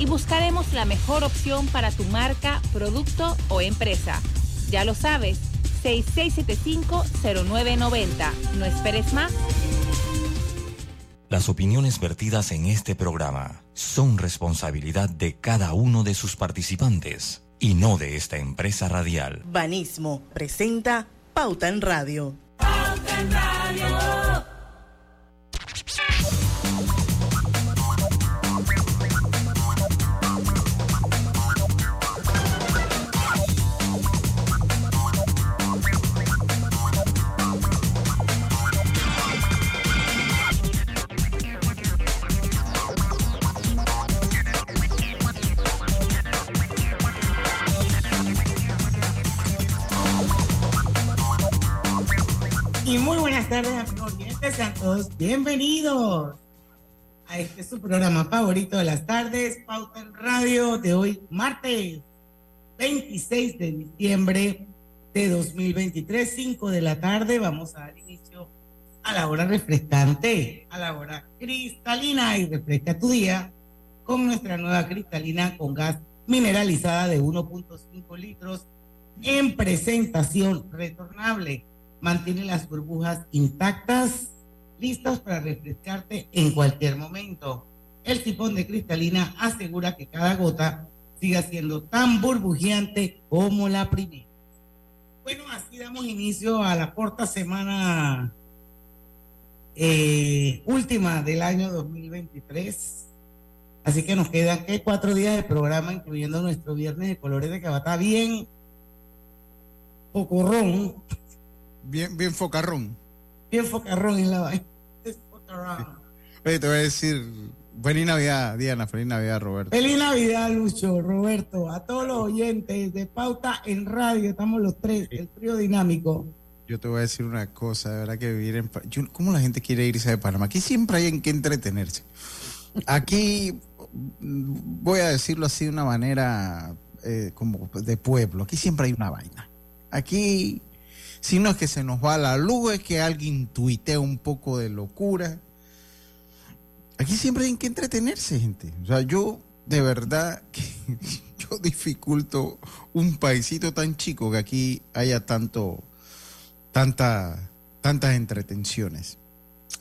y buscaremos la mejor opción para tu marca, producto o empresa. Ya lo sabes, 6675-0990. No esperes más. Las opiniones vertidas en este programa son responsabilidad de cada uno de sus participantes y no de esta empresa radial. Banismo presenta Pauta en Radio. Pauta en Radio. Bienvenidos a este su programa favorito de las tardes, Pauta en Radio, de hoy, martes 26 de diciembre de 2023, 5 de la tarde. Vamos a dar inicio a la hora refrescante, a la hora cristalina y refresca tu día con nuestra nueva cristalina con gas mineralizada de 1.5 litros en presentación retornable mantiene las burbujas intactas, listas para refrescarte en cualquier momento. El tipón de cristalina asegura que cada gota siga siendo tan burbujeante como la primera. Bueno, así damos inicio a la corta semana eh, última del año 2023. Así que nos quedan ¿qué? cuatro días de programa, incluyendo nuestro viernes de colores de cabata bien pocorrón Bien, bien focarrón. Bien focarrón en la vaina. Oye, te voy a decir, feliz Navidad, Diana, feliz Navidad, Roberto. Feliz Navidad, Lucho, Roberto, a todos los oyentes de Pauta en Radio, estamos los tres, el trío dinámico. Yo te voy a decir una cosa, de verdad que vivir en... ¿Cómo la gente quiere irse de Panamá? Aquí siempre hay en qué entretenerse. Aquí, voy a decirlo así de una manera eh, como de pueblo, aquí siempre hay una vaina. Aquí si no es que se nos va la luz, es que alguien tuitea un poco de locura. Aquí siempre hay que entretenerse, gente. O sea, yo de verdad que yo dificulto un paisito tan chico que aquí haya tanto, tanta, tantas entretenciones.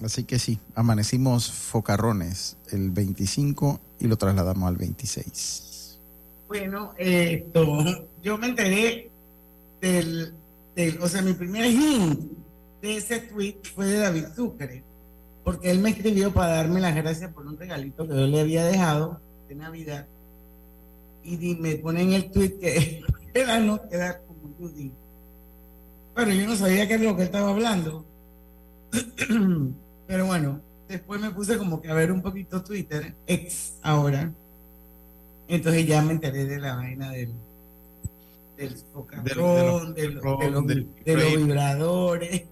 Así que sí, amanecimos focarrones el 25 y lo trasladamos al 26. Bueno, esto, yo me enteré del o sea, mi primer hint de ese tweet fue de David Sucre, porque él me escribió para darme las gracias por un regalito que yo le había dejado de Navidad. Y me pone en el tweet que era no quedar como Judy. Pero yo no sabía qué es lo que él estaba hablando. Pero bueno, después me puse como que a ver un poquito Twitter, ex ahora. Entonces ya me enteré de la vaina del del focarrón, de, los vibradores.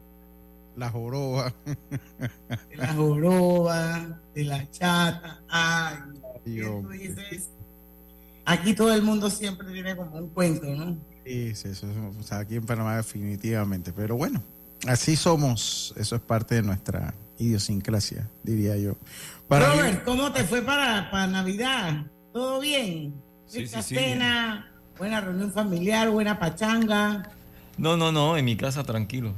La joroba. De la joroba, de la chata. Ay, dices, aquí todo el mundo siempre tiene como un cuento, ¿no? Sí, sí, eso, o sea, aquí en Panamá definitivamente. Pero bueno, así somos. Eso es parte de nuestra idiosincrasia, diría yo. Para Robert, ¿cómo te fue para, para Navidad? ¿Todo bien? Sí, Esta cena, Buena reunión familiar, buena pachanga. No, no, no, en mi casa tranquilo.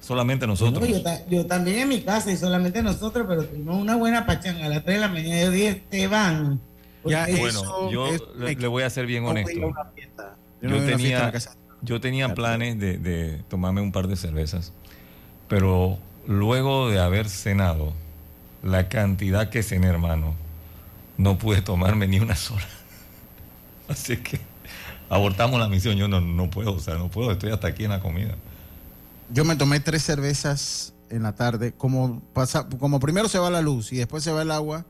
Solamente nosotros. yo, también en mi casa y solamente nosotros, pero tuvimos una buena pachanga a las 3 de la mañana. Yo dije, Esteban. Ya, bueno, yo le, voy a ser bien honesto. Yo, tenía, yo tenía planes de, de tomarme un par de cervezas, pero luego de haber cenado la cantidad que cené, hermano, no pude tomarme ni una sola. Así que abortamos la misión. Yo no, no puedo, o sea, no puedo, estoy hasta aquí en la comida. Yo me tomé tres cervezas en la tarde. Como, pasa, como primero se va la luz y después se va el agua,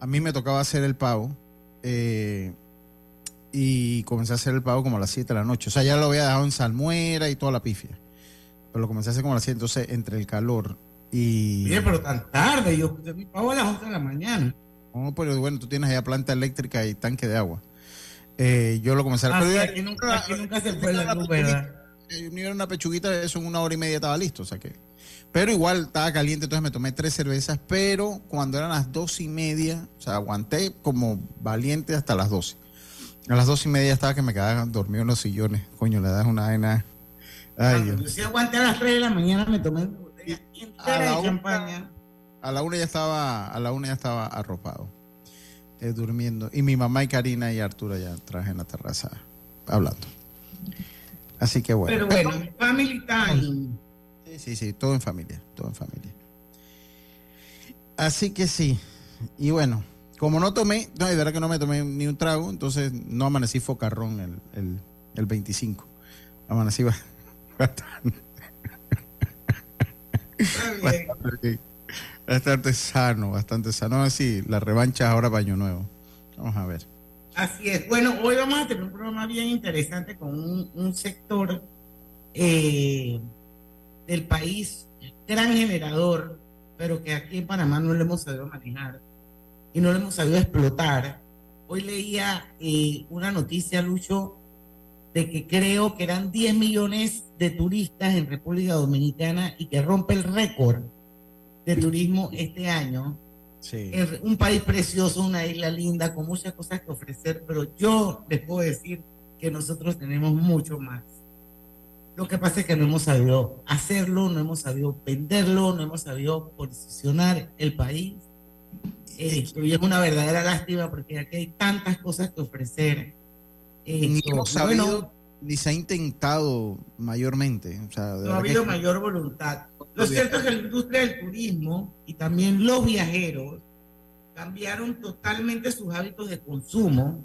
a mí me tocaba hacer el pavo. Eh, y comencé a hacer el pavo como a las 7 de la noche. O sea, ya lo había dejado en salmuera y toda la pifia. Pero lo comencé a hacer como a las 7. Entonces, entre el calor y. Bien, pero tan tarde. Yo mi pavo a las 11 de la mañana. No, pero bueno, tú tienes allá planta eléctrica y tanque de agua. Eh, yo lo comencé a ah, aquí nunca, nunca se fue la luz, ¿verdad? una pechuguita, eso en una hora y media estaba listo, o sea que. pero igual estaba caliente, entonces me tomé tres cervezas, pero cuando eran las dos y media, o sea, aguanté como valiente hasta las doce. A las dos y media estaba que me quedaba dormido en los sillones. Coño, le das una vaina. Ay, yo sí aguanté a las tres de la mañana, me tomé botella entera de champaña. A la una ya estaba, a la una ya estaba arropado, eh, durmiendo. Y mi mamá y Karina y Arturo ya traje en la terraza hablando. Así que bueno. Pero bueno, family time. Sí, sí, sí, todo en familia, todo en familia. Así que sí. Y bueno, como no tomé, no, de verdad que no me tomé ni un trago, entonces no amanecí focarrón el, el, el 25. Amanecí bastante, bastante, bastante sano, bastante sano. Así, la revancha ahora baño nuevo. Vamos a ver. Así es. Bueno, hoy vamos a tener un programa bien interesante con un, sector eh, del país, gran generador, pero que aquí en Panamá no lo hemos sabido manejar y no lo hemos sabido explotar. Hoy leía eh, una noticia, Lucho, de que creo que eran 10 millones de turistas en República Dominicana y que rompe el récord de turismo este año. Sí. Es un país precioso, una isla linda, con muchas cosas que ofrecer, pero yo les puedo decir que nosotros tenemos mucho más. Lo que pasa es que no hemos sabido hacerlo, no hemos sabido venderlo, no hemos sabido posicionar el país y es una verdadera lástima porque aquí hay tantas cosas que ofrecer. ni hemos sabido, ni se ha intentado mayormente. no ha habido mayor voluntad. Lo cierto es que la industria del turismo y también los viajeros cambiaron totalmente sus hábitos de consumo,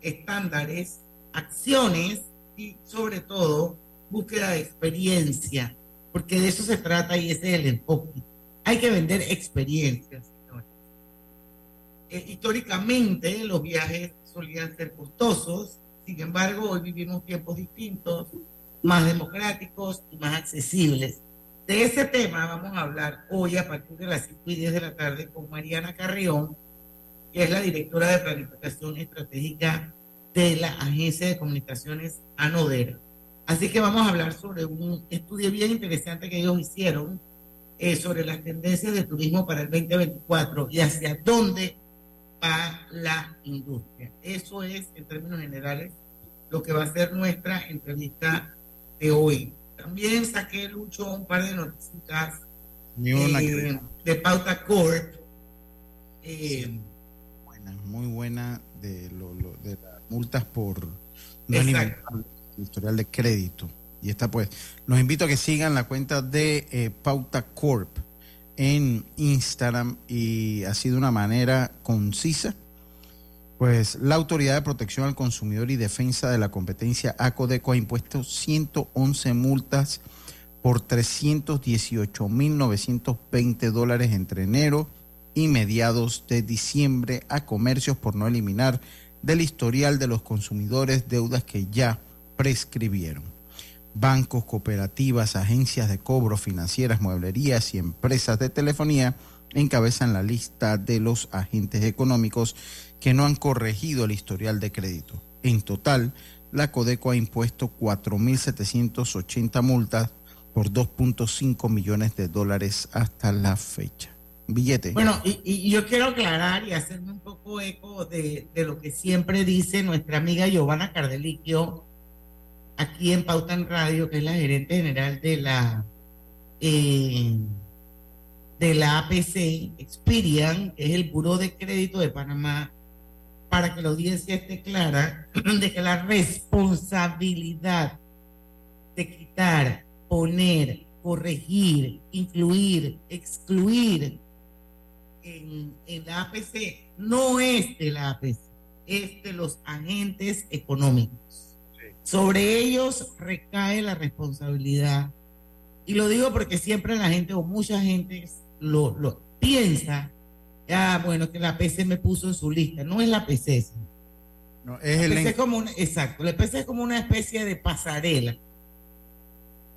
estándares, acciones y sobre todo búsqueda de experiencia, porque de eso se trata y ese es el enfoque. Hay que vender experiencias históricamente los viajes solían ser costosos, sin embargo hoy vivimos tiempos distintos, más democráticos y más accesibles. De ese tema vamos a hablar hoy a partir de las 5 y 10 de la tarde con Mariana Carrión, que es la directora de planificación estratégica de la Agencia de Comunicaciones ANODER. Así que vamos a hablar sobre un estudio bien interesante que ellos hicieron eh, sobre las tendencias de turismo para el 2024 y hacia dónde a la industria. Eso es, en términos generales, lo que va a ser nuestra entrevista de hoy. También saqué, Lucho, un par de noticias eh, de Pauta Court. Eh, buena, muy buena de, de las multas por no historial de crédito. Y esta pues, los invito a que sigan la cuenta de eh, Pauta Corp en Instagram y ha sido una manera concisa. Pues la Autoridad de Protección al Consumidor y Defensa de la Competencia ACODECO ha impuesto 111 multas por 318.920 dólares entre enero y mediados de diciembre a comercios por no eliminar del historial de los consumidores deudas que ya prescribieron. Bancos, cooperativas, agencias de cobro, financieras, mueblerías y empresas de telefonía encabezan la lista de los agentes económicos que no han corregido el historial de crédito. En total, la Codeco ha impuesto 4.780 multas por 2.5 millones de dólares hasta la fecha. Billete. Bueno, y, yo quiero aclarar y hacerme un poco eco de, lo que siempre dice nuestra amiga Giovanna Cardeliquio aquí en Pauta en Radio, que es la gerente general de la eh, de la APC, Experian, que es el Buró de Crédito de Panamá, para que la audiencia esté clara de que la responsabilidad de quitar, poner, corregir, incluir, excluir en, en la APC no es de la APC, es de los agentes económicos. Sobre ellos recae la responsabilidad. Y lo digo porque siempre la gente o mucha gente lo, lo piensa, ah, bueno, que la PC me puso en su lista. No es la PC. No, es el PC como exacto, la PC es como una especie de pasarela.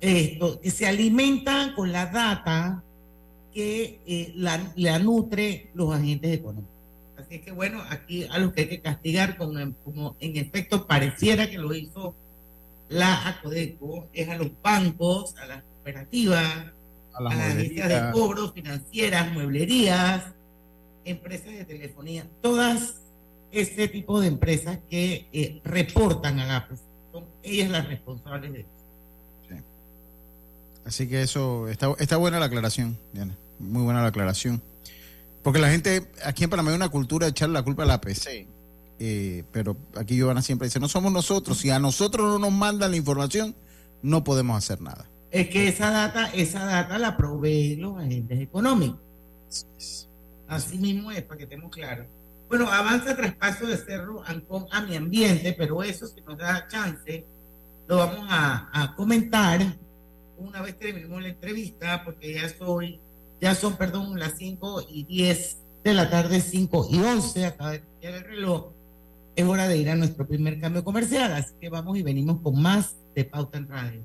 Esto, que se alimenta con la data que eh, la, la nutre los agentes económicos. Así que bueno, aquí algo que hay que castigar, como, como en efecto pareciera que lo hizo la ACODECO, es a los bancos, a las cooperativas, a las, agencias de cobro, financieras, mueblerías, empresas de telefonía, todas este tipo de empresas que eh, reportan a la son ellas las responsables de eso. Así que eso, está, está buena la aclaración, Diana, muy buena la aclaración. Porque la gente, aquí en Panamá hay una cultura de echarle la culpa a la PC. Eh, pero aquí Giovanna siempre dice, no somos nosotros, si a nosotros no nos mandan la información, no podemos hacer nada. Es que esa data, esa data la proveen los agentes económicos. Así mismo es, para que estemos claros. Bueno, avanza traspaso de Cerro Ancón a mi ambiente, pero eso si nos da chance, lo vamos a, comentar una vez terminemos la entrevista, porque ya soy, ya son, perdón, las 5 y 10 de la tarde, 5 y 11, acaba de cambiar el reloj. Es hora de ir a nuestro primer cambio comercial, así que vamos y venimos con más de Pauta en Radio.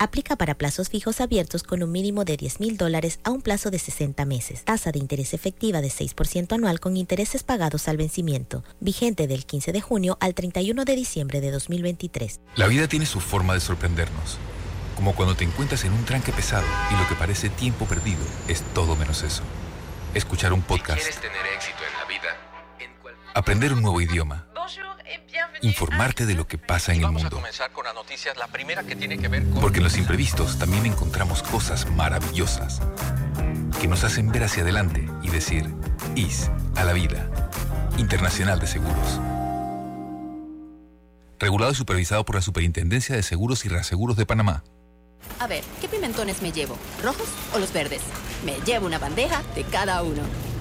Aplica para plazos fijos abiertos con un mínimo de 10 mil dólares a un plazo de 60 meses. Tasa de interés efectiva de 6% anual con intereses pagados al vencimiento. Vigente del 15 de junio al 31 de diciembre de 2023. La vida tiene su forma de sorprendernos. Como cuando te encuentras en un tranque pesado y lo que parece tiempo perdido es todo menos eso. Escuchar un podcast. tener éxito en la vida, Aprender un nuevo idioma informarte de lo que pasa en el mundo. Porque en los imprevistos también encontramos cosas maravillosas que nos hacen ver hacia adelante y decir, IS a la vida. Internacional de Seguros. Regulado y supervisado por la Superintendencia de Seguros y Reaseguros de Panamá. A ver, ¿qué pimentones me llevo? ¿Rojos o los verdes? Me llevo una bandeja de cada uno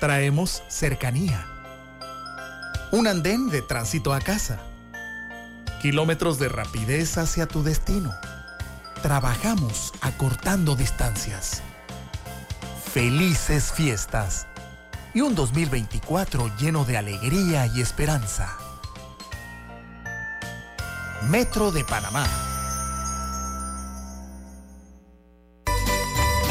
traemos cercanía. Un andén de tránsito a casa. Kilómetros de rapidez hacia tu destino. Trabajamos acortando distancias. Felices fiestas. Y un 2024 lleno de alegría y esperanza. Metro de Panamá.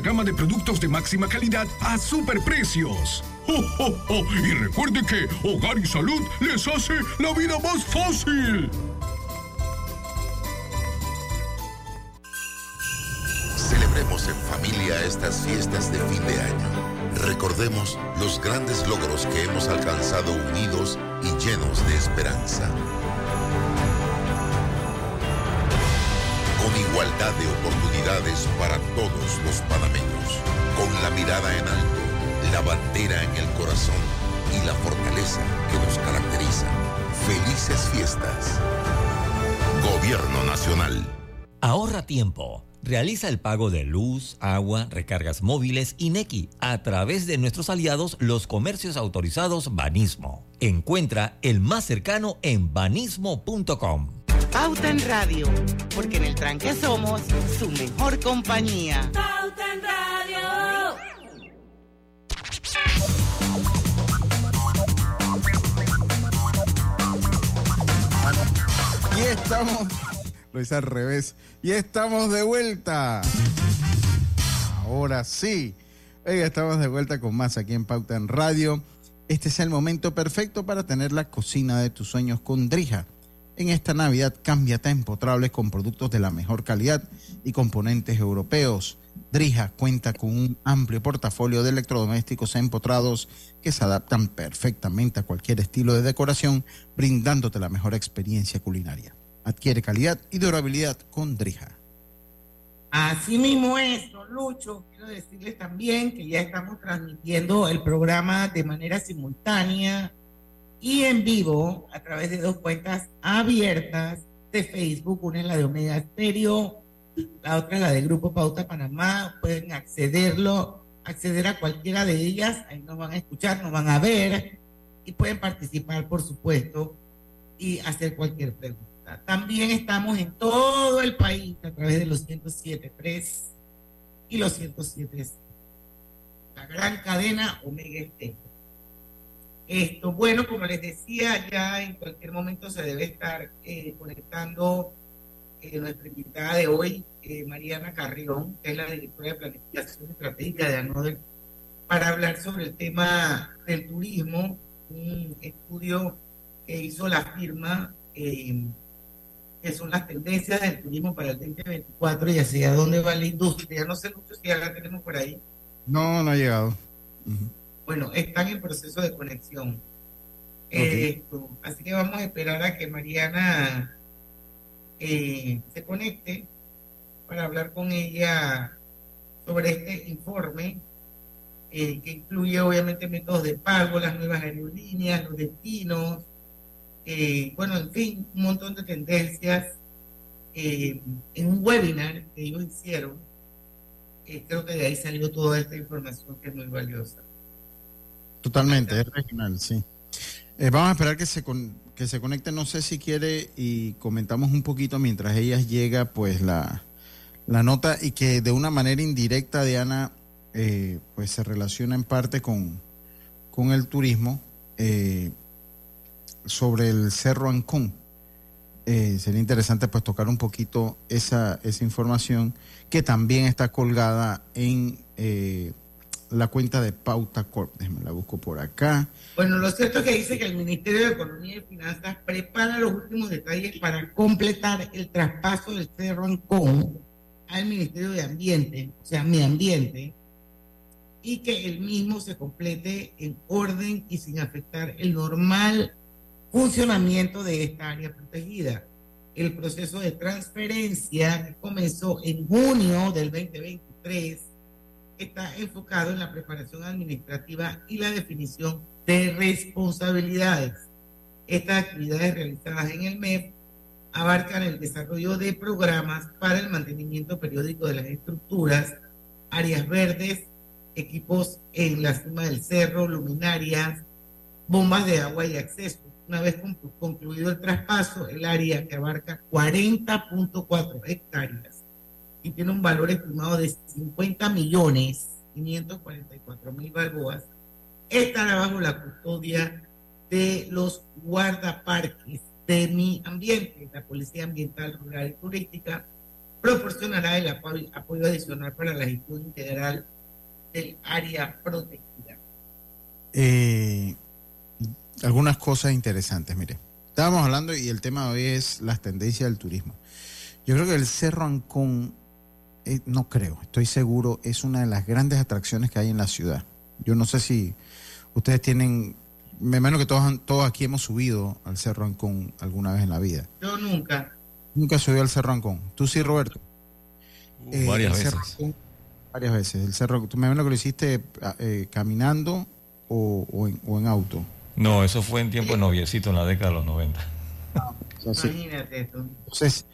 gama de productos de máxima calidad a superprecios. ¡Oh, Y recuerde que Hogar y Salud les hace la vida más fácil. Celebremos en familia estas fiestas de fin de año. Recordemos los grandes logros que hemos alcanzado unidos y llenos de esperanza. Con igualdad de oportunidades para todos los panameños, con la mirada en alto, la bandera en el corazón y la fortaleza que nos caracteriza. Felices fiestas. Gobierno Nacional. Ahorra tiempo. Realiza el pago de luz, agua, recargas móviles y NECI a través de nuestros aliados los comercios autorizados Banismo. Encuentra el más cercano en banismo.com. Pauta en Radio, porque en el tranque somos su mejor compañía. Pauta en Radio. Y estamos, lo hice al revés, y estamos de vuelta. Ahora sí. Oiga, estamos de vuelta con más aquí en Pauta en Radio. Este es el momento perfecto para tener la cocina de tus sueños con Drija. En esta Navidad, cámbiate a empotrables con productos de la mejor calidad y componentes europeos. Drija cuenta con un amplio portafolio de electrodomésticos empotrados que se adaptan perfectamente a cualquier estilo de decoración, brindándote la mejor experiencia culinaria. Adquiere calidad y durabilidad con Drija. Así mismo es, don Lucho. Quiero decirles también que ya estamos transmitiendo el programa de manera simultánea y en vivo a través de dos cuentas abiertas de Facebook. Una es la de Omega Stereo, la otra es la de Grupo Pauta Panamá. Pueden accederlo, acceder a cualquiera de ellas. Ahí nos van a escuchar, nos van a ver y pueden participar, por supuesto, y hacer cualquier pregunta. También estamos en todo el país a través de los 107.3 y los 107. La gran cadena Omega Estéreo. Esto, bueno, como les decía, ya en cualquier momento se debe estar eh, conectando eh, nuestra invitada de hoy, eh, Mariana Carrión, que es la directora de Planificación Estratégica de ANODER, para hablar sobre el tema del turismo, un estudio que hizo la firma que son las tendencias del turismo para el 2024 y hacia dónde va la industria. No sé mucho si ya la tenemos por ahí. No, no ha llegado. Bueno, están en proceso de conexión. así que vamos a esperar a que Mariana eh, se conecte para hablar con ella sobre este informe eh, que incluye obviamente métodos de pago, las nuevas aerolíneas, los destinos, eh, bueno, en fin, un montón de tendencias. En un webinar que ellos hicieron, creo que de ahí salió toda esta información que es muy valiosa. Totalmente, es regional, sí. vamos a esperar que se, que se conecte, no sé si quiere, y comentamos un poquito mientras ella llega, pues la, la nota y que de una manera indirecta, Diana, pues se relaciona en parte con, con el turismo. Eh, sobre el Cerro Ancón. Eh, sería interesante pues tocar un poquito esa, esa información que también está colgada en eh, la cuenta de Pauta Corp. Déjame la busco por acá. Bueno, lo cierto es que dice que el Ministerio de Economía y Finanzas prepara los últimos detalles para completar el traspaso del Cerro Ancón al Ministerio de Ambiente, o sea, mi ambiente, y que el mismo se complete en orden y sin afectar el normal funcionamiento de esta área protegida. El proceso de transferencia comenzó en junio del 2023 está enfocado en la preparación administrativa y la definición de responsabilidades. Estas actividades realizadas en el MEP abarcan el desarrollo de programas para el mantenimiento periódico de las estructuras, áreas verdes, equipos en la cima del cerro, luminarias, bombas de agua y acceso, una vez concluido el traspaso, el área que abarca 40.4 hectáreas y tiene un valor estimado de 50 millones 544 mil balboas, estará bajo la custodia de los guardaparques de mi ambiente. La Policía Ambiental, Rural y Turística proporcionará el apoyo, adicional para la gestión integral del área protegida. Eh, algunas cosas interesantes, mire. Estábamos hablando y el tema de hoy es las tendencias del turismo. Yo creo que el Cerro Ancón, eh, no creo, estoy seguro, es una de las grandes atracciones que hay en la ciudad. Yo no sé si ustedes tienen, me imagino que todos, todos aquí hemos subido al Cerro Ancón alguna vez en la vida. Yo nunca. Nunca subí al Cerro Ancón. ¿Tú sí, Roberto? Uh, eh, varias veces. varias veces. El Cerro, ¿tú me imagino que lo hiciste eh, caminando o, en, auto? No, eso fue en tiempo de noviecito, en la década de los 90. Imagínate eso. Entonces,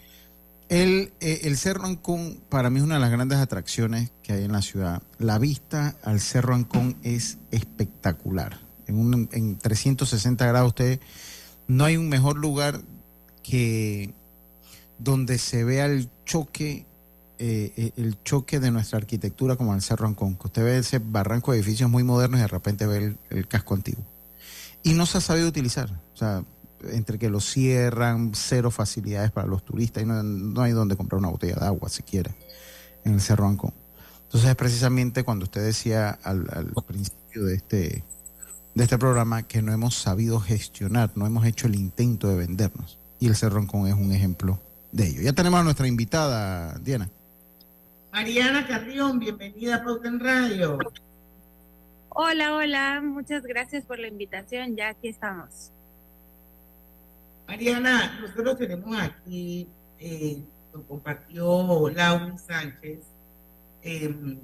el, eh, el Cerro Ancón para mí es una de las grandes atracciones que hay en la ciudad. La vista al Cerro Ancón es espectacular. En, un, en 360 grados, usted no hay un mejor lugar que donde se vea el choque eh, eh, el choque de nuestra arquitectura como el Cerro Ancón. Usted ve ese barranco de edificios muy modernos y de repente ve el casco antiguo y no se ha sabido utilizar. O sea, entre que lo cierran, cero facilidades para los turistas y no, hay donde comprar una botella de agua siquiera en el Cerro Ancón. Entonces, precisamente cuando usted decía al, principio de este, de este programa que no hemos sabido gestionar, no hemos hecho el intento de vendernos. Y el Cerroncón es un ejemplo de ello. Ya tenemos a nuestra invitada, Diana. Mariana Carrión, bienvenida a Pauta en Radio. Hola, hola, muchas gracias por la invitación, ya aquí estamos. Mariana, nosotros tenemos aquí, eh, lo compartió Laura Sánchez, em,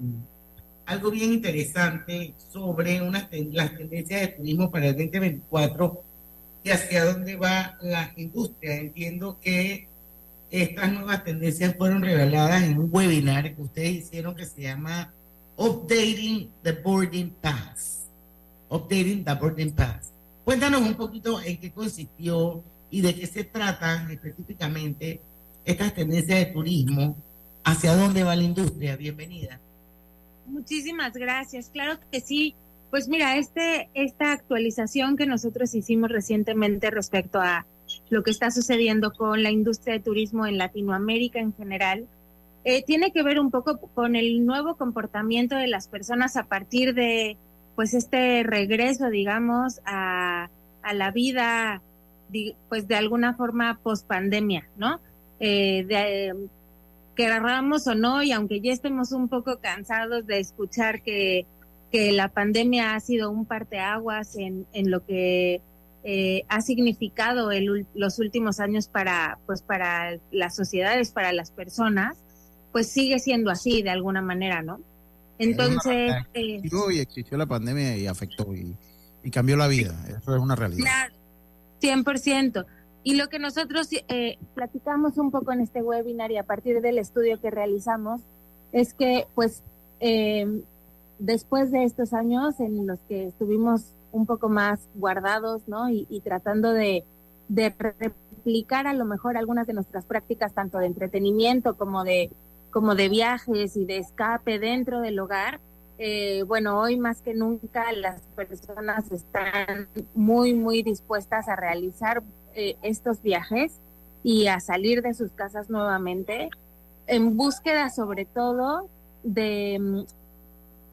algo bien interesante sobre una, las tendencias de turismo para el 2024 y hacia dónde va la industria. Entiendo que estas nuevas tendencias fueron reveladas en un webinar que ustedes hicieron que se llama Updating the Boarding Pass. Updating the Boarding Pass. Cuéntanos un poquito en qué consistió y de qué se tratan específicamente estas tendencias de turismo, hacia dónde va la industria. Bienvenida. Muchísimas gracias. Claro que sí. Pues mira, este, esta actualización que nosotros hicimos recientemente respecto a lo que está sucediendo con la industria de turismo en Latinoamérica en general, eh, tiene que ver un poco con el nuevo comportamiento de las personas a partir de pues este regreso, digamos, a, a la vida, pues de alguna forma post pandemia, ¿no? Eh, de, querramos o no, y aunque ya estemos un poco cansados de escuchar que, que la pandemia ha sido un parteaguas en, en lo que eh, ha significado el, los últimos años para, pues, para las sociedades, para las personas, pues sigue siendo así de alguna manera, ¿no? Entonces... Eh, y existió la pandemia y afectó y, cambió la vida, eso es una realidad. Claro, 100%. Y lo que nosotros eh, platicamos un poco en este webinar y a partir del estudio que realizamos es que, pues, eh, después de estos años en los que estuvimos un poco más guardados, ¿no? Y, y tratando de, de replicar a lo mejor algunas de nuestras prácticas, tanto de entretenimiento como de como de viajes y de escape dentro del hogar, eh, bueno, hoy más que nunca las personas están muy, muy dispuestas a realizar eh, estos viajes y a salir de sus casas nuevamente en búsqueda sobre todo de, mm,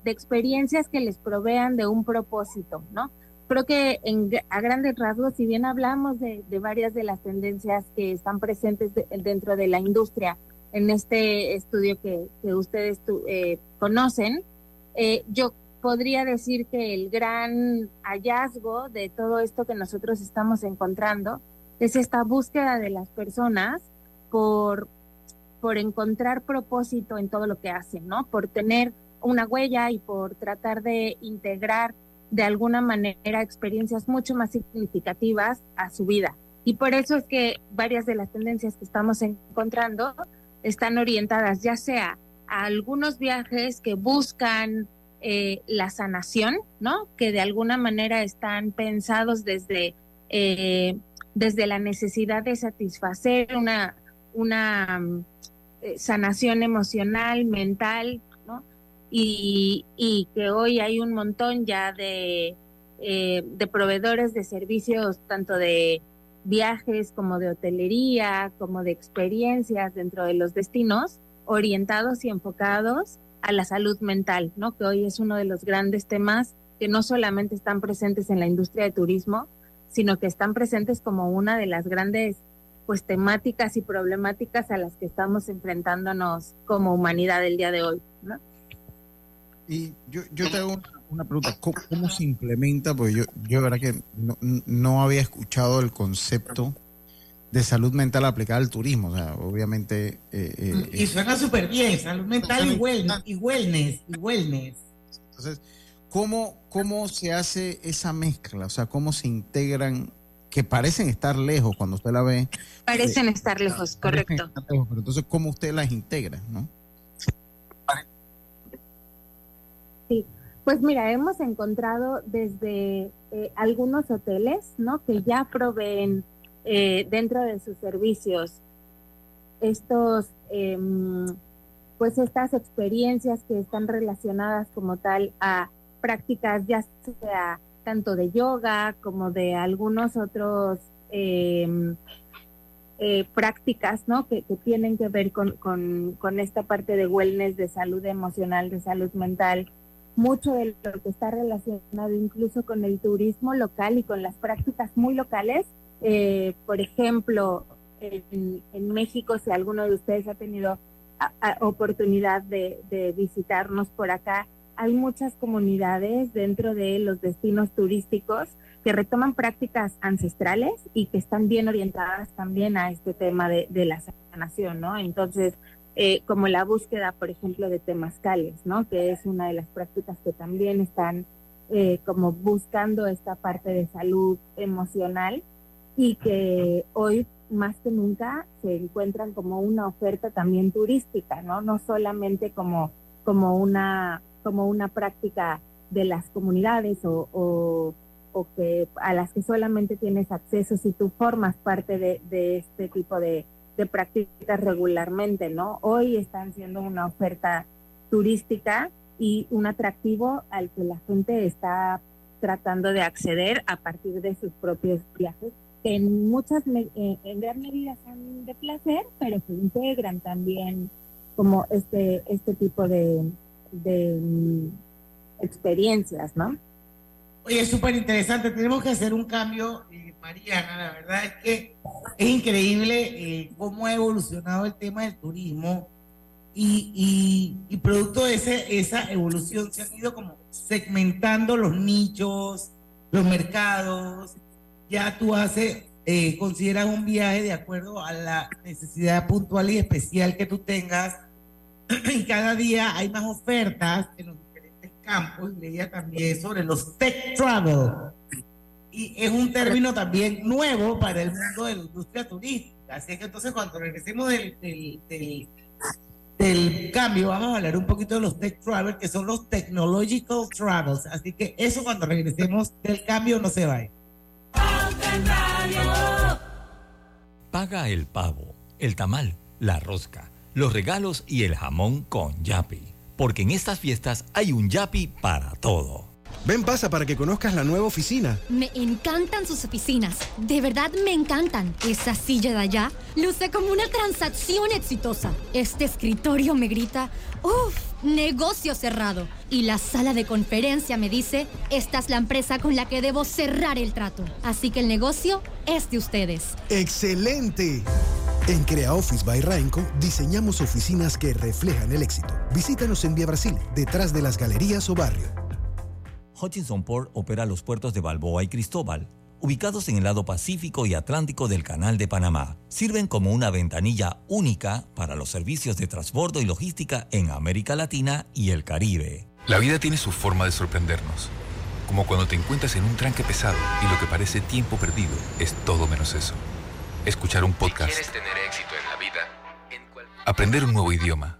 de experiencias que les provean de un propósito, ¿no? Creo que en, a grandes rasgos, si bien hablamos de, de varias de las tendencias que están presentes dentro de la industria, en este estudio que, ustedes eh, conocen, eh, yo podría decir que el gran hallazgo de todo esto que nosotros estamos encontrando es esta búsqueda de las personas por, por encontrar propósito en todo lo que hacen, ¿no? Por tener una huella y por tratar de integrar de alguna manera experiencias mucho más significativas a su vida. Y por eso es que varias de las tendencias que estamos encontrando están orientadas ya sea a algunos viajes que buscan eh, la sanación, ¿no? Que de alguna manera están pensados desde, eh, desde la necesidad de satisfacer una, una eh, sanación emocional, mental, ¿no? Y, y, que hoy hay un montón ya de, de proveedores de servicios, tanto de viajes, como de hotelería, como de experiencias dentro de los destinos, orientados y enfocados a la salud mental, ¿no? Que hoy es uno de los grandes temas que no solamente están presentes en la industria de turismo, sino que están presentes como una de las grandes pues temáticas y problemáticas a las que estamos enfrentándonos como humanidad el día de hoy, ¿no? Y yo, yo te hago una pregunta, ¿cómo, se implementa? Porque yo, yo verdad que no, había escuchado el concepto de salud mental aplicada al turismo, o sea, obviamente... Eh, eh, y suena súper bien, salud mental y wellness, y wellness, y wellness. Entonces, ¿cómo, ¿cómo se hace esa mezcla? O sea, ¿cómo se integran que parecen estar lejos cuando usted la ve? Parecen eh, estar lejos, correcto. pero entonces, ¿cómo usted las integra, no? Sí, pues mira, hemos encontrado desde eh, algunos hoteles, ¿no? Que ya proveen eh, dentro de sus servicios estos, em, pues estas experiencias que están relacionadas como tal a prácticas ya sea tanto de yoga como de algunos otros em, eh, prácticas ¿no? que, tienen que ver con, con, esta parte de wellness, de salud emocional, de salud mental. Mucho de lo que está relacionado incluso con el turismo local y con las prácticas muy locales. Eh, por ejemplo, en, México, si alguno de ustedes ha tenido oportunidad de, visitarnos por acá, hay muchas comunidades dentro de los destinos turísticos que retoman prácticas ancestrales y que están bien orientadas también a este tema de, la sanación, ¿no? Entonces, eh, como la búsqueda, por ejemplo, de temazcales, ¿no? Que es una de las prácticas que también están eh, como buscando esta parte de salud emocional y que hoy más que nunca se encuentran como una oferta también turística, ¿no? No solamente como, como, una, como una práctica de las comunidades o o que a las que solamente tienes acceso si tú formas parte de, este tipo de, prácticas regularmente, ¿no? Hoy están siendo una oferta turística y un atractivo al que la gente está tratando de acceder a partir de sus propios viajes, que en muchas, en gran medida son de placer, pero que integran también como este, este tipo de, de mm, experiencias, ¿no? Oye, es súper interesante. Tenemos que hacer un cambio, eh, Mariana. La verdad es que es increíble eh, cómo ha evolucionado el tema del turismo y, producto de ese, esa evolución se han ido como segmentando los nichos, los mercados. Ya tú haces, eh, consideras un viaje de acuerdo a la necesidad puntual y especial que tú tengas. Y cada día hay más ofertas en los campos, leía también sobre los tech travel. Y es un término también nuevo para el mundo de la industria turística. Así que entonces cuando regresemos del, del, del, cambio, vamos a hablar un poquito de los tech travel, que son los technological travels. Así que eso cuando regresemos del cambio no se va. Paga el pavo, el tamal, la rosca, los regalos y el jamón con Yapi porque en estas fiestas hay un Yapi para todo. Ven, pasa para que conozcas la nueva oficina. Me encantan sus oficinas. De verdad me encantan. Esa silla de allá luce como una transacción exitosa. Este escritorio me grita, ¡Uf! Negocio cerrado. Y la sala de conferencia me dice, esta es la empresa con la que debo cerrar el trato. Así que el negocio es de ustedes. ¡Excelente! En Crea Office by Rainco diseñamos oficinas que reflejan el éxito. Visítanos en Vía Brasil, detrás de las galerías o barrio. Hutchinson Port opera los puertos de Balboa y Cristóbal, ubicados en el lado Pacífico y Atlántico del Canal de Panamá. Sirven como una ventanilla única para los servicios de transbordo y logística en América Latina y el Caribe. La vida tiene su forma de sorprendernos, como cuando te encuentras en un tranque pesado y lo que parece tiempo perdido es todo menos eso escuchar un podcast, aprender un nuevo idioma,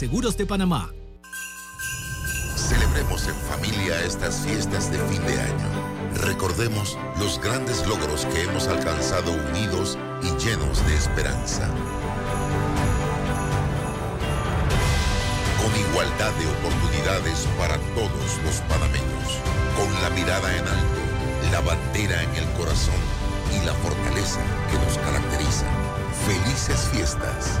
de Panamá. Celebremos en familia estas fiestas de fin de año. Recordemos los grandes logros que hemos alcanzado unidos y llenos de esperanza. Con igualdad de oportunidades para todos los panameños. Con la mirada en alto, la bandera en el corazón y la fortaleza que nos caracteriza. Felices fiestas.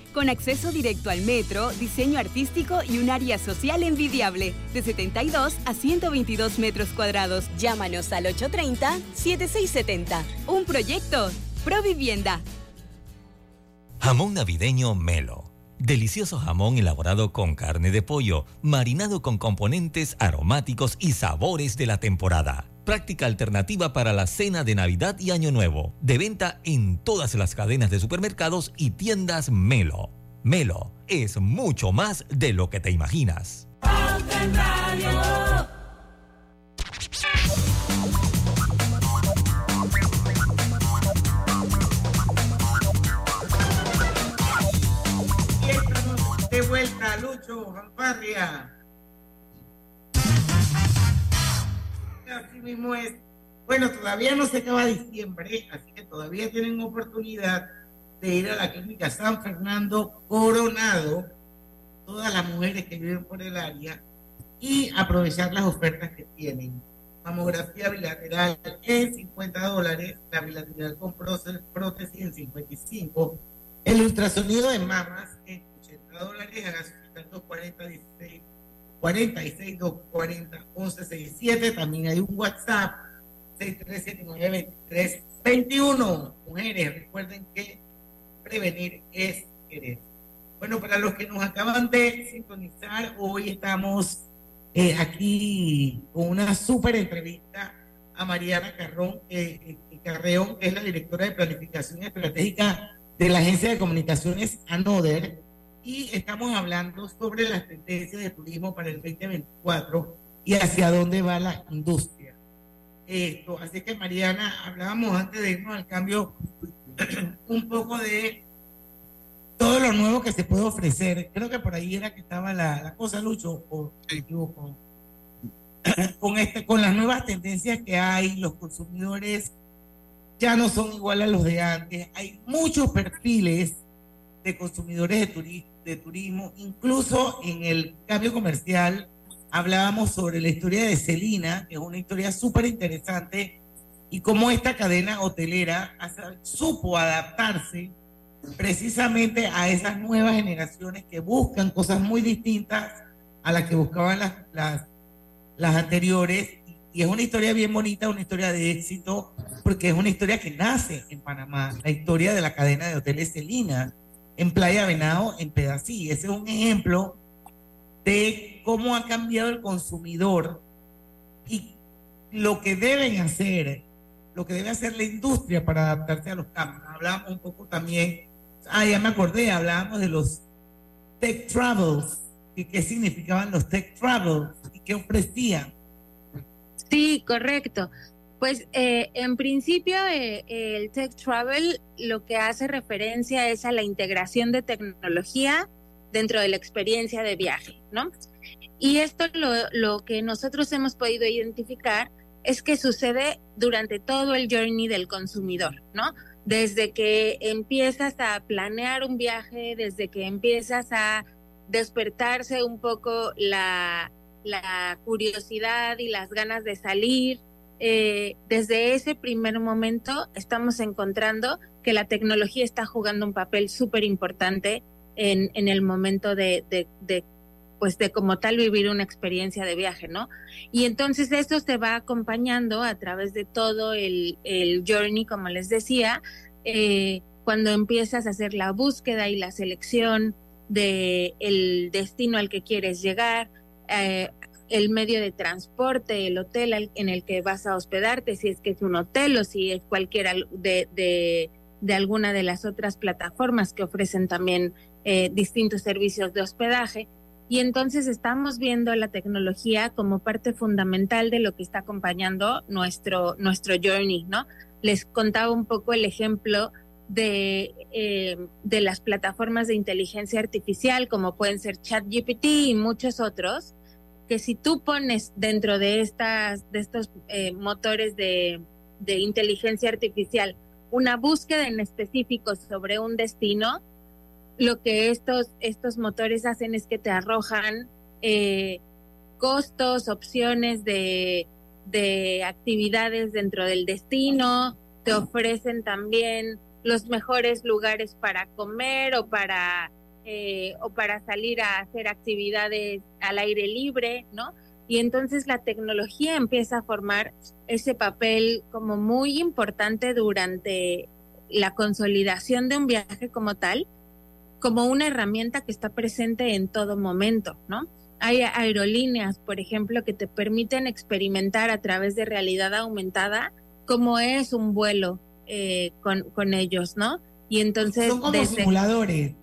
con acceso directo al metro, diseño artístico y un área social envidiable, de 72 a 122 metros cuadrados. Llámanos al 830-7670. Un proyecto, Provivienda. Jamón navideño Melo. Delicioso jamón elaborado con carne de pollo, marinado con componentes aromáticos y sabores de la temporada. Práctica alternativa para la cena de Navidad y Año Nuevo. De venta en todas las cadenas de supermercados y tiendas Melo. Melo es mucho más de lo que te imaginas. De vuelta, Lucho, Fanfarria. Así mismo es. Bueno, todavía no se acaba diciembre, así que todavía tienen oportunidad de ir a la clínica San Fernando Coronado, todas las mujeres que viven por el área, y aprovechar las ofertas que tienen. Mamografía bilateral en 50 dólares, la bilateral con prótesis en 55, el ultrasonido de mamas en dólares, a gasolina 240 16 46 240 1167. También hay un WhatsApp 6379 2321. Mujeres, recuerden que prevenir es querer. Bueno, para los que nos acaban de sintonizar, hoy estamos eh, aquí con una súper entrevista a Mariana Carrón, eh, eh, Carreón, que es la directora de planificación estratégica de la agencia de comunicaciones ANODER y estamos hablando sobre las tendencias de turismo para el 2024 y hacia dónde va la industria. Esto, así que Mariana, hablábamos antes de irnos al cambio un poco de todo lo nuevo que se puede ofrecer. Creo que por ahí era que estaba la, cosa, Lucho, o equivoco. Con, este, con las nuevas tendencias que hay, los consumidores ya no son igual a los de antes. Hay muchos perfiles de consumidores de, turismo de turismo, incluso en el cambio comercial hablábamos sobre la historia de Celina, que es una historia súper interesante, y cómo esta cadena hotelera supo adaptarse precisamente a esas nuevas generaciones que buscan cosas muy distintas a las que buscaban las, las, las anteriores. Y es una historia bien bonita, una historia de éxito, porque es una historia que nace en Panamá, la historia de la cadena de hoteles Celina en Playa Venado, en Pedací. Ese es un ejemplo de cómo ha cambiado el consumidor y lo que deben hacer, lo que debe hacer la industria para adaptarse a los cambios. Hablábamos un poco también, ah, ya me acordé, hablábamos de los tech travels y qué significaban los tech travels y qué ofrecían. Sí, correcto. Pues eh, en principio eh, el Tech Travel lo que hace referencia es a la integración de tecnología dentro de la experiencia de viaje, ¿no? Y esto lo, lo que nosotros hemos podido identificar es que sucede durante todo el journey del consumidor, ¿no? Desde que empiezas a planear un viaje, desde que empiezas a despertarse un poco la, la curiosidad y las ganas de salir, eh, desde ese primer momento estamos encontrando que la tecnología está jugando un papel súper importante en, el momento de, pues de como tal vivir una experiencia de viaje, ¿no? Y entonces eso se va acompañando a través de todo el, journey, como les decía, eh, cuando empiezas a hacer la búsqueda y la selección de el destino al que quieres llegar, eh, el medio de transporte, el hotel en el que vas a hospedarte, si es que es un hotel o si es cualquiera de, de, alguna de las otras plataformas que ofrecen también eh, distintos servicios de hospedaje. Y entonces estamos viendo la tecnología como parte fundamental de lo que está acompañando nuestro, nuestro journey, ¿no? Les contaba un poco el ejemplo de, eh, de las plataformas de inteligencia artificial, como pueden ser ChatGPT y muchos otros, que si tú pones dentro de estas de estos eh, motores de, inteligencia artificial una búsqueda en específico sobre un destino, lo que estos estos motores hacen es que te arrojan eh, costos, opciones de de actividades dentro del destino, te ofrecen también los mejores lugares para comer o para eh, o para salir a hacer actividades al aire libre, ¿no? Y entonces la tecnología empieza a formar ese papel como muy importante durante la consolidación de un viaje como tal, como una herramienta que está presente en todo momento, ¿no? Hay aerolíneas, por ejemplo, que te permiten experimentar a través de realidad aumentada cómo es un vuelo eh, con, con, ellos, ¿no? Y entonces... Son como simuladores.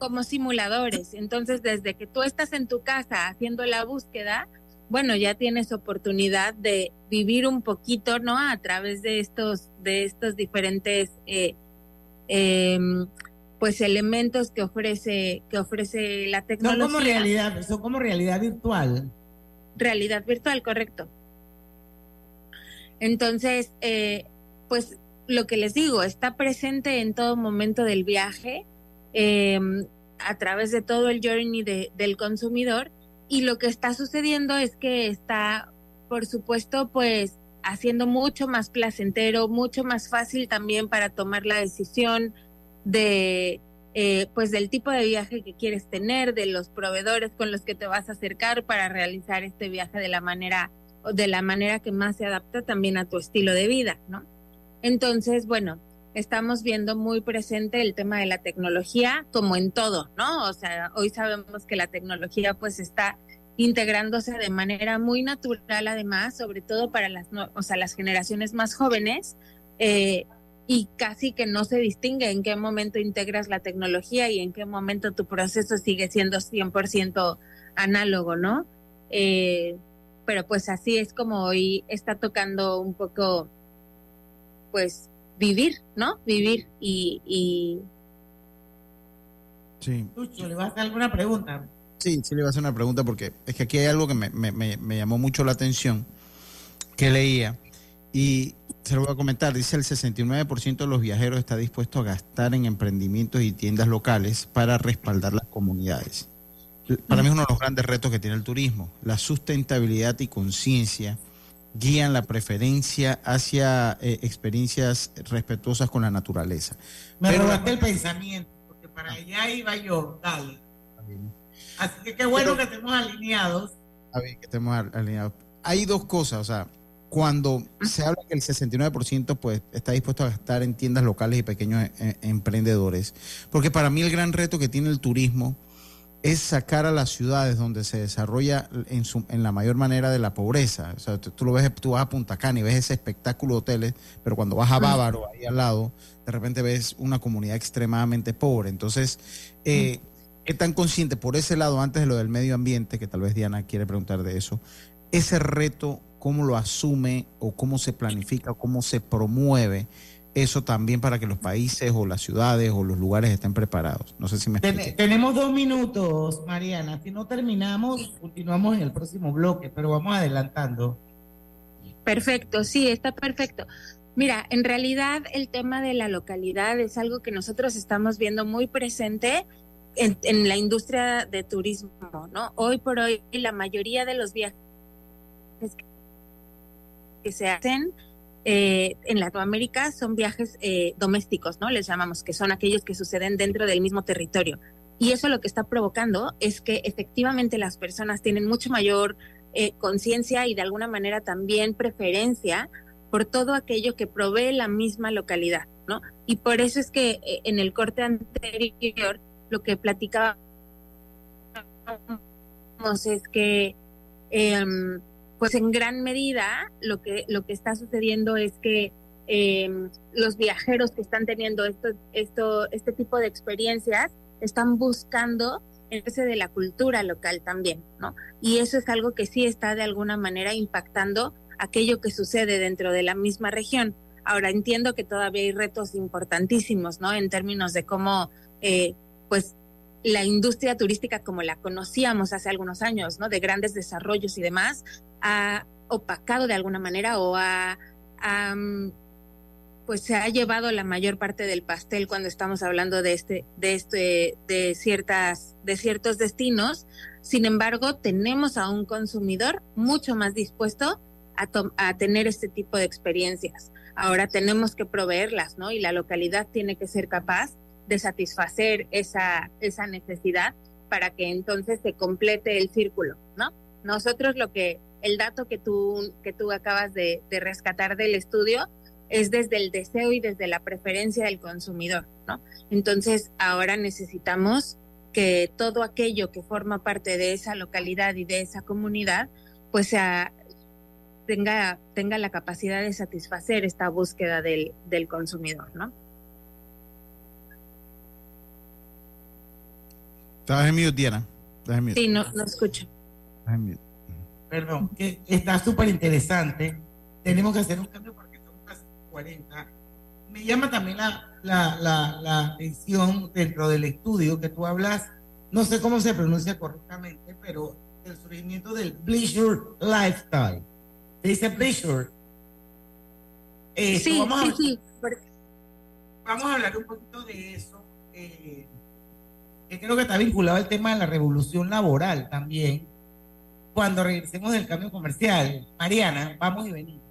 Como simuladores. Entonces, desde que tú estás en tu casa haciendo la búsqueda, bueno, ya tienes oportunidad de vivir un poquito, ¿no? A través de estos, de estos diferentes eh, em, pues elementos que ofrece que ofrece la tecnología. Son como realidad, son como realidad virtual. Realidad virtual, correcto. Entonces, eh, pues lo que les digo, está presente en todo momento del viaje, em, a través de todo el journey del consumidor, y lo que está sucediendo es que está, por supuesto, pues haciendo mucho más placentero, mucho más fácil también para tomar la decisión de eh, pues del tipo de viaje que quieres tener, de los proveedores con los que te vas a acercar para realizar este viaje de la manera de la manera que más se adapta también a tu estilo de vida, ¿no? Entonces, bueno, estamos viendo muy presente el tema de la tecnología como en todo, ¿no? O sea, hoy sabemos que la tecnología pues está integrándose de manera muy natural además, sobre todo para las, o sea, las generaciones más jóvenes, eh, y casi que no se distingue en qué momento integras la tecnología y en qué momento tu proceso sigue siendo 100% análogo, ¿no? Eh, pero pues así es como hoy está tocando un poco, pues, vivir, ¿no? Vivir y... y... Sí. ¿le vas a hacer alguna pregunta? Sí, sí le voy a hacer una pregunta porque es que aquí hay algo que me, me, me llamó mucho la atención, que leía, y se lo voy a comentar, dice el 69% de los viajeros está dispuesto a gastar en emprendimientos y tiendas locales para respaldar las comunidades. Para mí es uno de los grandes retos que tiene el turismo. La sustentabilidad y conciencia guían la preferencia hacia eh, experiencias respetuosas con la naturaleza. Me robaste el pensamiento, porque para allá iba yo, dale. Así que qué bueno que estemos alineados. que estemos alineados. Hay dos cosas, o sea, cuando se habla que el 69% pues está dispuesto a gastar en tiendas locales y pequeños eh, emprendedores, porque para mí el gran reto que tiene el turismo es sacar a las ciudades donde se desarrolla en, su, en la mayor manera de la pobreza. O sea, tú, lo ves, tú vas a Punta Cana y ves ese espectáculo de hoteles, pero cuando vas a Bávaro, ahí al lado, de repente ves una comunidad extremadamente pobre. Entonces, eh, ¿qué tan consciente por ese lado, antes de lo del medio ambiente, que tal vez Diana quiere preguntar de eso, ese reto cómo lo asume o cómo se planifica o cómo se promueve eso también para que los países o las ciudades o los lugares estén preparados. No sé si me Tenemos dos minutos, Mariana. Si no terminamos, continuamos en el próximo bloque, pero vamos adelantando. Perfecto, sí, está perfecto. Mira, en realidad el tema de la localidad es algo que nosotros estamos viendo muy presente en, en la industria de turismo, ¿no? Hoy por hoy la mayoría de los viajes que se hacen eh, en Latinoamérica son viajes eh, domésticos, ¿no? Les llamamos, que son aquellos que suceden dentro del mismo territorio. Y eso lo que está provocando es que efectivamente las personas tienen mucho mayor eh, conciencia y de alguna manera también preferencia por todo aquello que provee la misma localidad, ¿no? Y por eso es que en el corte anterior lo que platicábamos es que em, pues en gran medida lo que, lo que está sucediendo es que em, los viajeros que están teniendo esto, esto, este tipo de experiencias están buscando ese de la cultura local también, ¿no? Y eso es algo que sí está de alguna manera impactando aquello que sucede dentro de la misma región. Ahora entiendo que todavía hay retos importantísimos, ¿no? En términos de cómo, eh, pues, la industria turística como la conocíamos hace algunos años, ¿no? De grandes desarrollos y demás, ha opacado de alguna manera o ha, pues se ha llevado la mayor parte del pastel cuando estamos hablando de este de este de ciertas de ciertos destinos sin embargo tenemos a un consumidor mucho más dispuesto a, tener este tipo de experiencias. Ahora tenemos que proveerlas, ¿no? Y la localidad tiene que ser capaz de satisfacer esa, esa necesidad para que entonces se complete el círculo, ¿no? Nosotros lo que, el dato que tú, que tú acabas de, de rescatar del estudio es desde el deseo y desde la preferencia del consumidor, ¿no? Entonces ahora necesitamos que todo aquello que forma parte de esa localidad y de esa comunidad, pues sea, tenga, tenga la capacidad de satisfacer esta búsqueda del, del consumidor, ¿no? Estás en mute, Diana. Sí, no, no escucho. Perdón, que está súper interesante. Tenemos que hacer un cambio porque son casi 40. Me llama también la, la, la, la atención dentro del estudio que tú hablas, no sé cómo se pronuncia correctamente, pero el surgimiento del pleasure lifestyle. Se dice bleisure. Eh, sí, vamos, sí, a, sí. vamos a hablar un poquito de eso. Eh, que creo que está vinculado al tema de la revolución laboral también, cuando regresemos del cambio comercial. Mariana, vamos y venimos.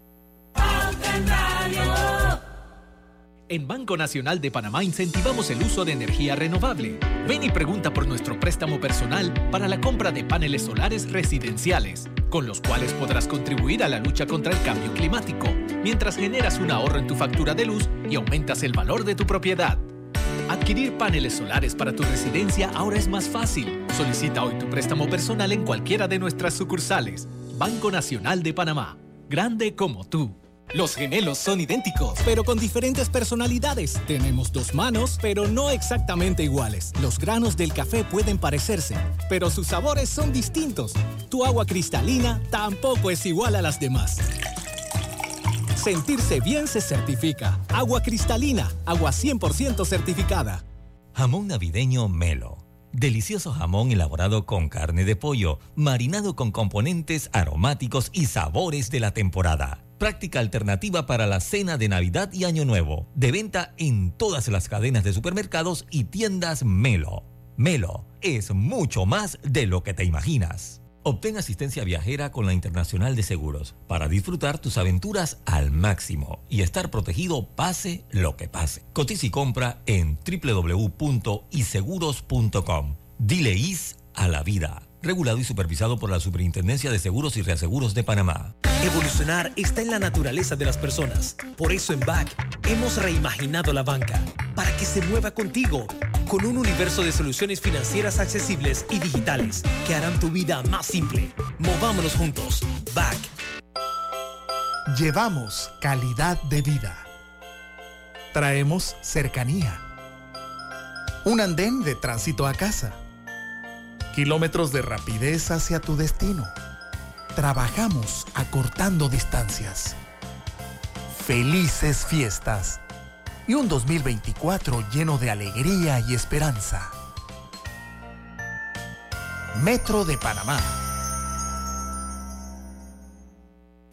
En Banco Nacional de Panamá incentivamos el uso de energía renovable. Ven y pregunta por nuestro préstamo personal para la compra de paneles solares residenciales, con los cuales podrás contribuir a la lucha contra el cambio climático, mientras generas un ahorro en tu factura de luz y aumentas el valor de tu propiedad. Adquirir paneles solares para tu residencia ahora es más fácil. Solicita hoy tu préstamo personal en cualquiera de nuestras sucursales. Banco Nacional de Panamá. Grande como tú. Los gemelos son idénticos, pero con diferentes personalidades. Tenemos dos manos, pero no exactamente iguales. Los granos del café pueden parecerse, pero sus sabores son distintos. Tu agua cristalina tampoco es igual a las demás. Sentirse bien se certifica. Agua cristalina, agua 100% certificada. Jamón navideño Melo. Delicioso jamón elaborado con carne de pollo, marinado con componentes aromáticos y sabores de la temporada. Práctica alternativa para la cena de Navidad y Año Nuevo. De venta en todas las cadenas de supermercados y tiendas Melo. Melo es mucho más de lo que te imaginas. Obtén asistencia viajera con la Internacional de Seguros para disfrutar tus aventuras al máximo y estar protegido pase lo que pase. Cotiza y compra en www.iseguros.com. Dile IS a la vida. Regulado y supervisado por la Superintendencia de Seguros y Reaseguros de Panamá. Evolucionar está en la naturaleza de las personas. Por eso en BAC hemos reimaginado la banca para que se mueva contigo con un universo de soluciones financieras accesibles y digitales que harán tu vida más simple. Movámonos juntos. BAC. Llevamos calidad de vida. Traemos cercanía. Un andén de tránsito a casa. Kilómetros de rapidez hacia tu destino. Trabajamos acortando distancias. Felices fiestas y un 2024 lleno de alegría y esperanza. Metro de Panamá.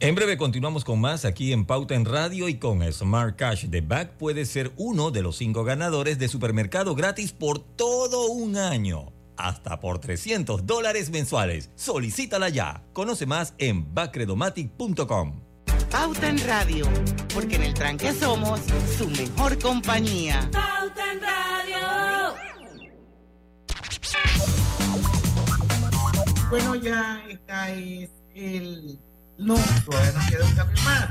En breve continuamos con más aquí en Pauta en Radio y con Smart Cash de Back puedes ser uno de los cinco ganadores de supermercado gratis por todo un año. Hasta por 300 dólares mensuales. Solicítala ya. Conoce más en backredomatic.com. Pauta en Radio, porque en el tranque somos su mejor compañía. Pauta en Radio. Bueno, ya esta es el... No, todavía nos queda un cambio más.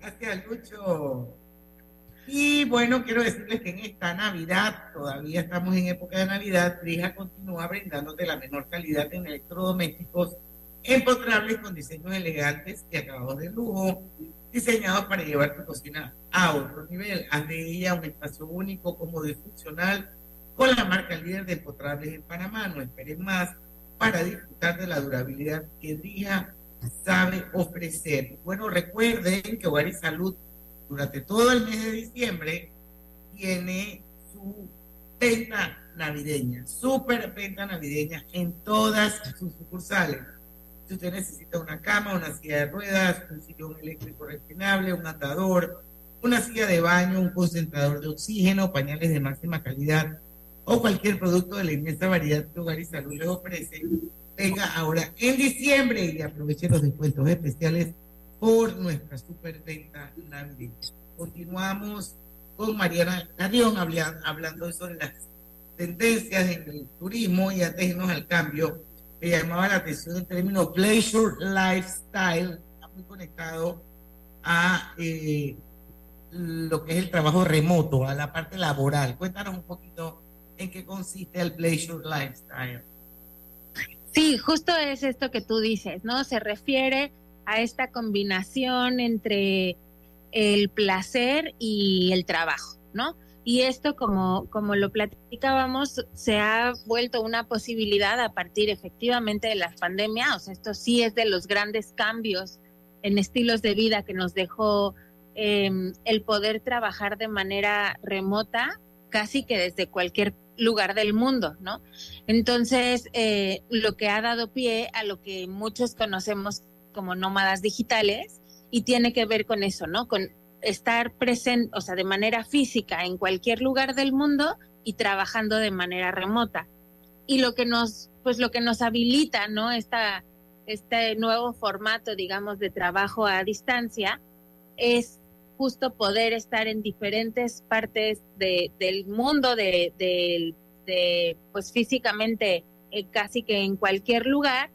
Gracias, Lucho. Y bueno, quiero decirles que en esta Navidad, todavía estamos en época de Navidad, Trija continúa brindándote la menor calidad en electrodomésticos empotrables con diseños elegantes y acabados de lujo, diseñados para llevar tu cocina a otro nivel. Haz de ella un espacio único, cómodo y funcional, con la marca líder de empotrables en Panamá. No esperes más para disfrutar de la durabilidad que Drija sabe ofrecer. Bueno, recuerden que Hogar y Salud durante todo el mes de diciembre tiene su venta navideña, super venta navideña en todas sus sucursales. Si usted necesita una cama, una silla de ruedas, un sillón eléctrico reclinable, un andador, una silla de baño, un concentrador de oxígeno, pañales de máxima calidad o cualquier producto de la inmensa variedad que Hogar y Salud le ofrece, venga ahora en diciembre y aproveche los descuentos especiales por nuestra superventa navideña. Continuamos con Mariana Carrión hablando sobre las tendencias en el turismo y antes de irnos al cambio, me llamaba la atención el término pleasure lifestyle, está muy conectado a eh, lo que es el trabajo remoto, a la parte laboral. Cuéntanos un poquito en qué consiste el pleasure lifestyle. Sí, justo es esto que tú dices, ¿no? Se refiere a esta combinación entre el placer y el trabajo, ¿no? Y esto, como, como lo platicábamos, se ha vuelto una posibilidad a partir efectivamente de la pandemia. O sea, esto sí es de los grandes cambios en estilos de vida que nos dejó em, el poder trabajar de manera remota, casi que desde cualquier lugar del mundo, ¿no? Entonces, eh, lo que ha dado pie a lo que muchos conocemos como nómadas digitales y tiene que ver con eso, ¿no? Con estar presente, o sea, de manera física en cualquier lugar del mundo y trabajando de manera remota. Y lo que nos, pues lo que nos habilita, ¿no? Esta, este nuevo formato, digamos, de trabajo a distancia es justo poder estar en diferentes partes del mundo, de, de, pues físicamente eh, casi que en cualquier lugar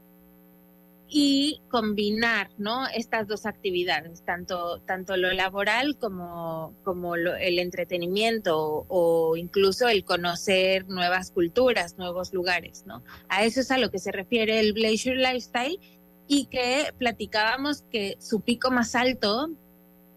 y combinar ¿no? estas dos actividades, tanto, tanto lo laboral como, como el entretenimiento o, incluso el conocer nuevas culturas, nuevos lugares. ¿no? A eso es a lo que se refiere el Leisure Lifestyle y que platicábamos que su pico más alto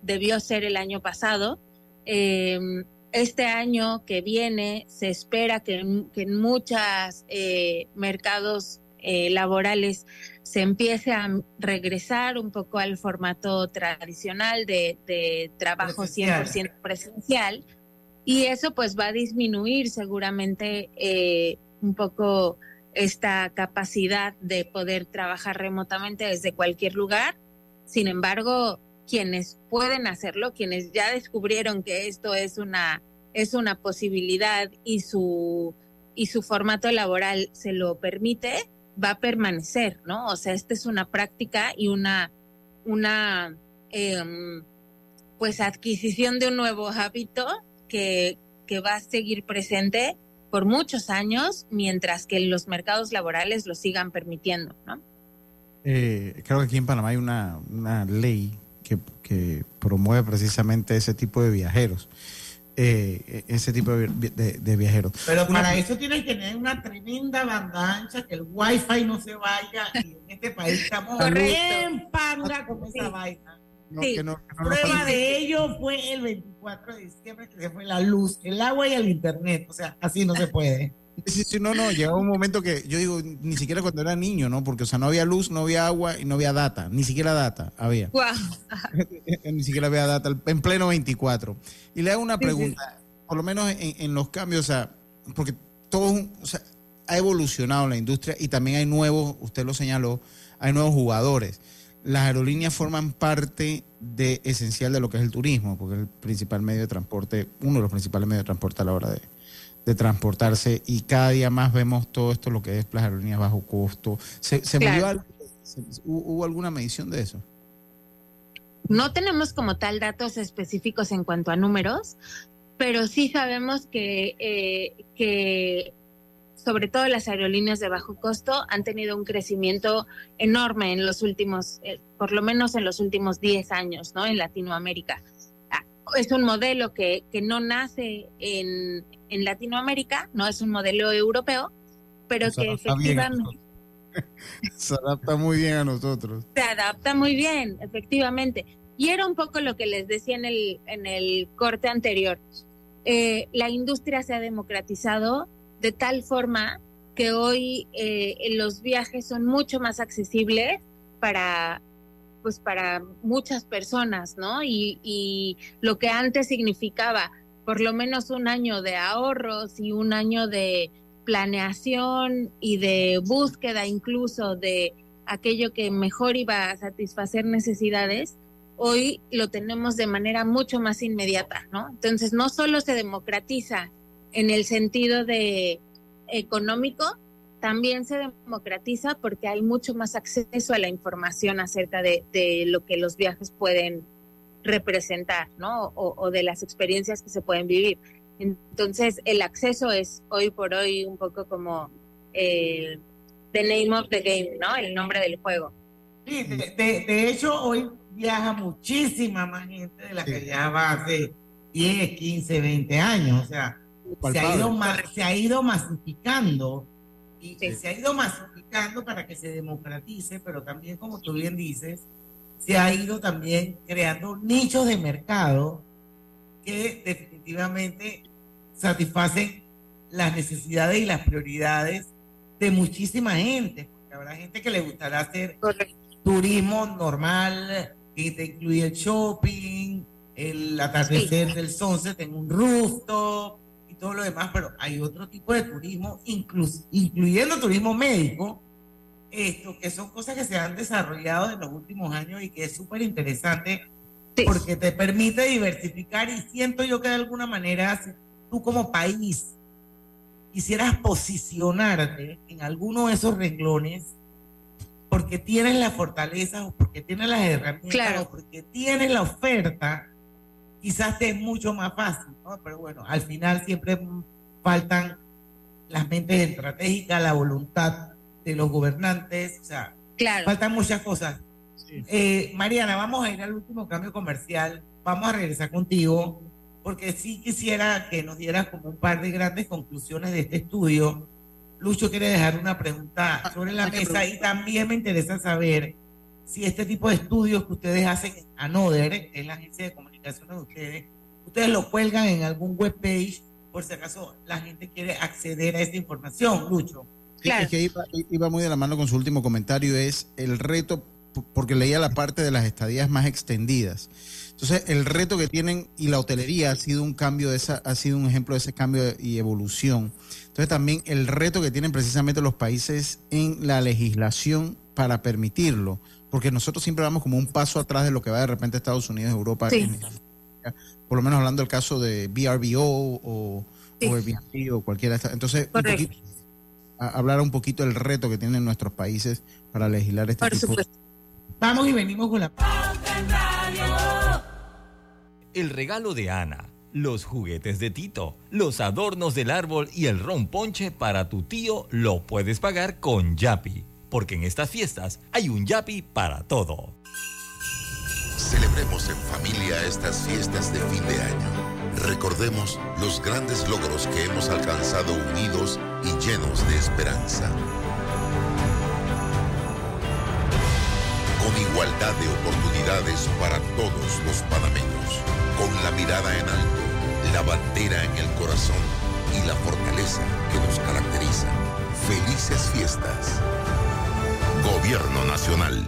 debió ser el año pasado. Em, este año que viene se espera que, en muchos eh, mercados eh, laborales se empiece a regresar un poco al formato tradicional de, trabajo 100% presencial y eso pues va a disminuir seguramente eh, un poco esta capacidad de poder trabajar remotamente desde cualquier lugar. Sin embargo, quienes pueden hacerlo, quienes ya descubrieron que esto es una, es una posibilidad y su, y su formato laboral se lo permite, va a permanecer, ¿no? O sea, esta es una práctica y una, una em, pues adquisición de un nuevo hábito que, que va a seguir presente por muchos años mientras que los mercados laborales lo sigan permitiendo, ¿no? Eh, creo que aquí en Panamá hay una, una ley que, que promueve precisamente ese tipo de viajeros. Eh, ese tipo de, de, viajeros. Pero para eso tienes que tener una tremenda banda ancha, que el wifi no se vaya y en este país estamos bien panga con esa vaina. sí. Prueba de ello fue el 24 de diciembre que se fue la luz, el agua y el internet. O sea, así no se puede. Sí, sí, no, no, llegó un momento que yo digo, ni siquiera cuando era niño, ¿no? Porque, o sea, no había luz, no había agua y no había data, ni siquiera data había. ni siquiera había data, en pleno 24. Y le hago una pregunta, por lo menos en, los cambios, o sea, porque todo, o sea, ha evolucionado la industria y también hay nuevos, usted lo señaló, hay nuevos jugadores. Las aerolíneas forman parte de esencial de lo que es el turismo, porque es el principal medio de transporte, uno de los principales medios de transporte a la hora de, de transportarse y cada día más vemos todo esto, lo que es las aerolíneas bajo costo. ¿Se, ¿Hubo alguna medición de eso? No tenemos como tal datos específicos en cuanto a números, pero sí sabemos que, eh, que sobre todo las aerolíneas de bajo costo han tenido un crecimiento enorme en los últimos, eh, por lo menos en los últimos 10 años, ¿no? En Latinoamérica. Es un modelo que, que no nace en, en Latinoamérica, no es un modelo europeo, pero que efectivamente... Se adapta muy bien a nosotros. Se adapta muy bien, efectivamente. Y era un poco lo que les decía en el, en el corte anterior. Eh, la industria se ha democratizado de tal forma que hoy eh, los viajes son mucho más accesibles para pues para muchas personas, ¿no? Y, lo que antes significaba por lo menos un año de ahorros y un año de planeación y de búsqueda incluso de aquello que mejor iba a satisfacer necesidades, hoy lo tenemos de manera mucho más inmediata, ¿no? Entonces, no solo se democratiza en el sentido de económico, también se democratiza porque hay mucho más acceso a la información acerca de, lo que los viajes pueden representar, ¿no? O, de las experiencias que se pueden vivir. Entonces, el acceso es hoy por hoy un poco como el the name of the game, ¿no? El nombre del juego. Sí, de, hecho, hoy viaja muchísima más gente de la que viajaba hace 10, 15, 20 años. O sea, se ha, ido, se ha ido masificando y se ha ido masificando para que se democratice, pero también, como tú bien dices, se ha ido también creando nichos de mercado que definitivamente satisfacen las necesidades y las prioridades de muchísima gente, porque habrá gente que le gustará hacer turismo normal, que te incluye el shopping, el atardecer del sunset en un rooftop, todo lo demás, pero hay otro tipo de turismo, incluyendo turismo médico, esto, que son cosas que se han desarrollado en los últimos años y que es súper interesante porque te permite diversificar y siento yo que de alguna manera tú como país quisieras posicionarte en alguno de esos renglones porque tienes la fortaleza o porque tienes las herramientas o porque tienes la oferta, quizás te es mucho más fácil, ¿no? Pero bueno, al final siempre faltan las mentes estratégicas, la voluntad de los gobernantes, o sea, faltan muchas cosas. Eh, Mariana, vamos a ir al último cambio comercial, vamos a regresar contigo, porque sí quisiera que nos dieras como un par de grandes conclusiones de este estudio. Lucho quiere dejar una pregunta ah, sobre la mesa y también me interesa saber si este tipo de estudios que ustedes hacen en ANODER, en la agencia de comunicación de ustedes, lo cuelgan en algún webpage por si acaso la gente quiere acceder a esta información, Lucho. Claro. que iba, muy de la mano con su último comentario, es el reto, porque leía la parte de las estadías más extendidas. Entonces, el reto que tienen y la hotelería ha sido un cambio de esa, ha sido un ejemplo de ese cambio y evolución. Entonces, también el reto que tienen precisamente los países en la legislación para permitirlo porque nosotros siempre vamos como un paso atrás de lo que va de repente Estados Unidos, Europa, por lo menos hablando del caso de BRBO o, Airbnb o cualquiera. Entonces, hablar un poquito del reto que tienen nuestros países para legislar este tipo Vamos y venimos con la... El regalo de Ana, los juguetes de Tito, los adornos del árbol y el ron ponche para tu tío lo puedes pagar con Yapi porque en estas fiestas hay un Yapi para todo. Celebremos en familia estas fiestas de fin de año. Recordemos los grandes logros que hemos alcanzado unidos y llenos de esperanza. Con igualdad de oportunidades para todos los panameños. Con la mirada en alto, la bandera en el corazón y la fortaleza que nos caracteriza. Felices fiestas. Gobierno Nacional.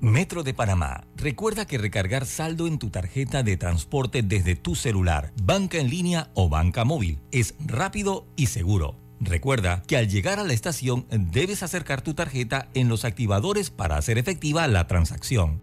Metro de Panamá. Recuerda que recargar saldo en tu tarjeta de transporte desde tu celular, banca en línea o banca móvil es rápido y seguro. Recuerda que al llegar a la estación debes acercar tu tarjeta en los activadores para hacer efectiva la transacción.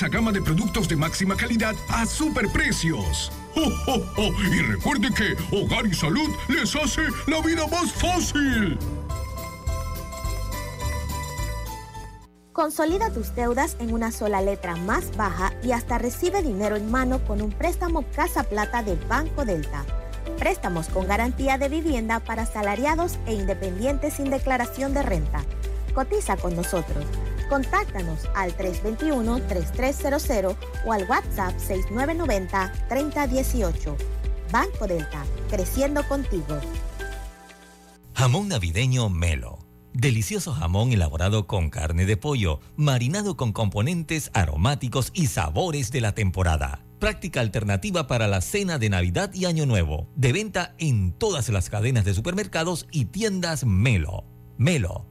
gama de productos de máxima calidad a superprecios. ¡Oh, Y recuerde que Hogar y Salud les hace la vida más fácil. Consolida tus deudas en una sola letra más baja y hasta recibe dinero en mano con un préstamo Casa Plata del Banco Delta. Préstamos con garantía de vivienda para salariados e independientes sin declaración de renta. Cotiza con nosotros Contáctanos al 321-3300 o al WhatsApp 6990-3018. Banco Delta, creciendo contigo. Jamón navideño Melo. Delicioso jamón elaborado con carne de pollo, marinado con componentes aromáticos y sabores de la temporada. Práctica alternativa para la cena de Navidad y Año Nuevo. De venta en todas las cadenas de supermercados y tiendas Melo. Melo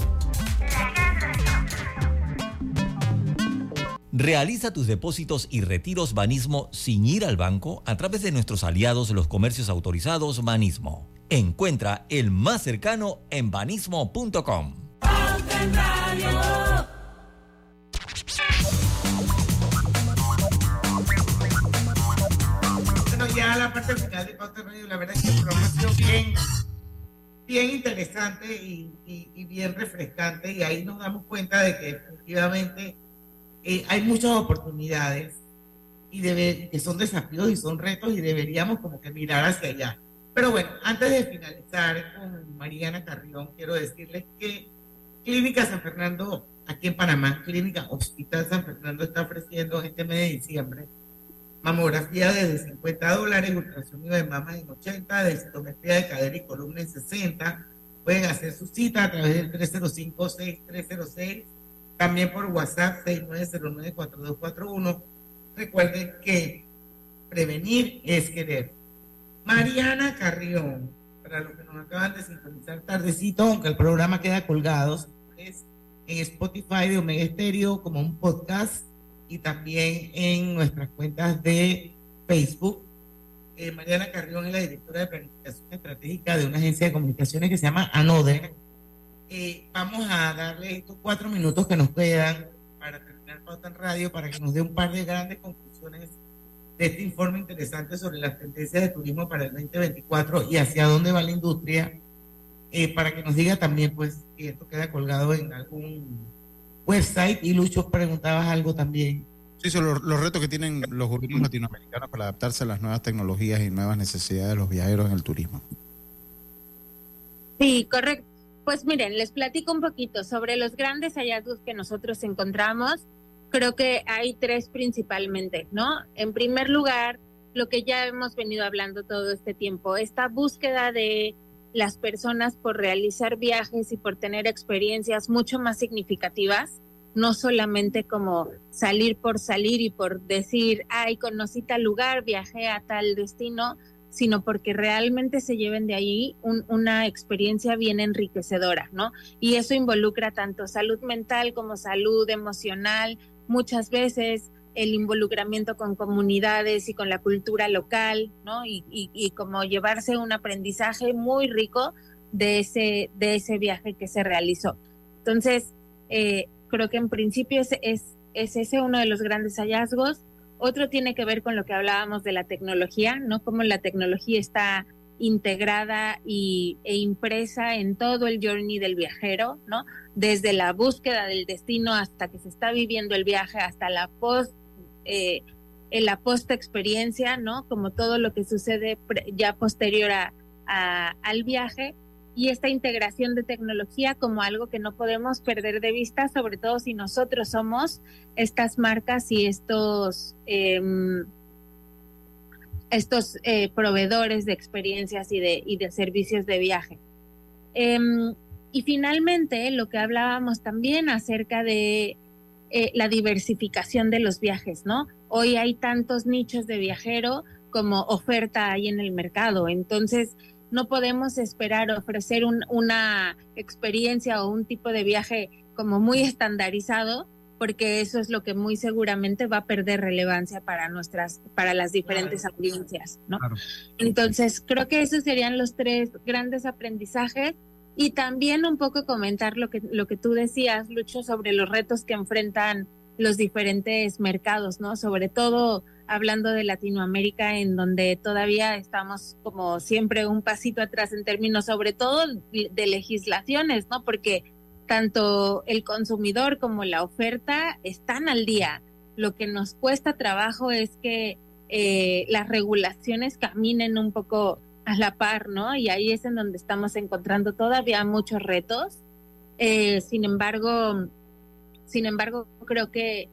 Realiza tus depósitos y retiros Banismo sin ir al banco a través de nuestros aliados los comercios autorizados Banismo. Encuentra el más cercano en banismo.com. Bueno, ya la parte final de Pauta Radio, la verdad es que el programa ha bien, bien interesante y bien refrescante y ahí nos damos cuenta de que efectivamente eh, hay muchas oportunidades y debe, que son desafíos y son retos y deberíamos como que mirar hacia allá. Pero bueno, antes de finalizar con Mariana Carrión, quiero decirles que Clínica San Fernando, aquí en Panamá, Clínica Hospital San Fernando está ofreciendo este mes de diciembre mamografía desde 50 dólares, ultrasonido de mamas en 80, densitometría de cadera y columna en 60. Pueden hacer su cita a través del 305-6306 también por WhatsApp 6909-4241. Recuerden que prevenir es querer. Mariana Carrión, para los que nos acaban de sintonizar tardecito, aunque el programa queda colgado, es en Spotify de Omega Estéreo como un podcast y también en nuestras cuentas de Facebook. Eh, Mariana Carrión es la directora de planificación estratégica de una agencia de comunicaciones que se llama Anoder eh, vamos a darle estos cuatro minutos que nos quedan para terminar Pauta en Radio, para que nos dé un par de grandes conclusiones de este informe interesante sobre las tendencias de turismo para el 2024 y hacia dónde va la industria, eh, para que nos diga también, pues, que esto queda colgado en algún website. Y Lucho, preguntabas algo también. Sí, son los, los, retos que tienen los gobiernos latinoamericanos para adaptarse a las nuevas tecnologías y nuevas necesidades de los viajeros en el turismo. Sí, correcto. Pues miren, les platico un poquito sobre los grandes hallazgos que nosotros encontramos. Creo que hay tres principalmente, ¿no? En primer lugar, lo que ya hemos venido hablando todo este tiempo, esta búsqueda de las personas por realizar viajes y por tener experiencias mucho más significativas, no solamente como salir por salir y por decir, ay, conocí tal lugar, viajé a tal destino, sino porque realmente se lleven de ahí una experiencia bien enriquecedora, ¿no? Y eso involucra tanto salud mental como salud emocional, muchas veces el involucramiento con comunidades y con la cultura local, ¿no? Y, y, como llevarse un aprendizaje muy rico de ese, de ese viaje que se realizó. Entonces, eh, creo que en principio es, es, es ese uno de los grandes hallazgos. Otro tiene que ver con lo que hablábamos de la tecnología, ¿no? Cómo la tecnología está integrada y, e impresa en todo el journey del viajero, ¿no? Desde la búsqueda del destino hasta que se está viviendo el viaje, hasta la post, eh, la experiencia, ¿no? Como todo lo que sucede ya posterior a, al viaje y esta integración de tecnología como algo que no podemos perder de vista, sobre todo si nosotros somos estas marcas y estos, em, estos eh, proveedores de experiencias y de, y de servicios de viaje. Em, y finalmente, lo que hablábamos también acerca de eh, la diversificación de los viajes, ¿no? Hoy hay tantos nichos de viajero como oferta hay en el mercado. Entonces, no podemos esperar ofrecer una experiencia o un tipo de viaje como muy estandarizado porque eso es lo que muy seguramente va a perder relevancia para nuestras para las diferentes audiencias, ¿no? Entonces, creo que esos serían los tres grandes aprendizajes y también un poco comentar lo que lo que tú decías, Lucho, sobre los retos que enfrentan los diferentes mercados, ¿no? Sobre todo hablando de Latinoamérica, en donde todavía estamos como siempre un pasito atrás en términos sobre todo de legislaciones, ¿no? Porque tanto el consumidor como la oferta están al día. Lo que nos cuesta trabajo es que eh, las regulaciones caminen un poco a la par, ¿no? Y ahí es en donde estamos encontrando todavía muchos retos Eh, sin embargo, sin embargo, creo que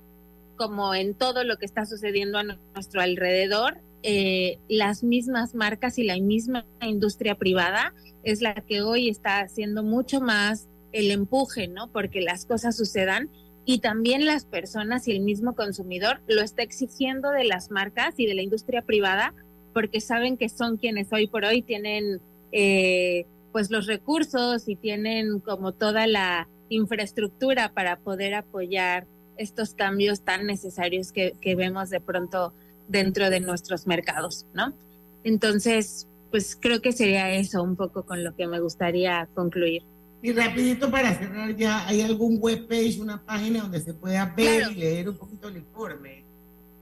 como en todo lo que está sucediendo a nuestro alrededor, eh, las mismas marcas y la misma industria privada es la que hoy está haciendo mucho más el empuje, ¿no? Porque las cosas sucedan y también las personas y el mismo consumidor lo está exigiendo de las marcas y de la industria privada porque saben que son quienes hoy por hoy tienen eh, pues los recursos y tienen como toda la infraestructura para poder apoyar estos cambios tan necesarios que, que vemos de pronto dentro de nuestros mercados, ¿no? Entonces, pues creo que sería eso un poco con lo que me gustaría concluir. Y rapidito para cerrar ya, ¿hay algún webpage, una página donde se pueda ver y leer un poquito el informe?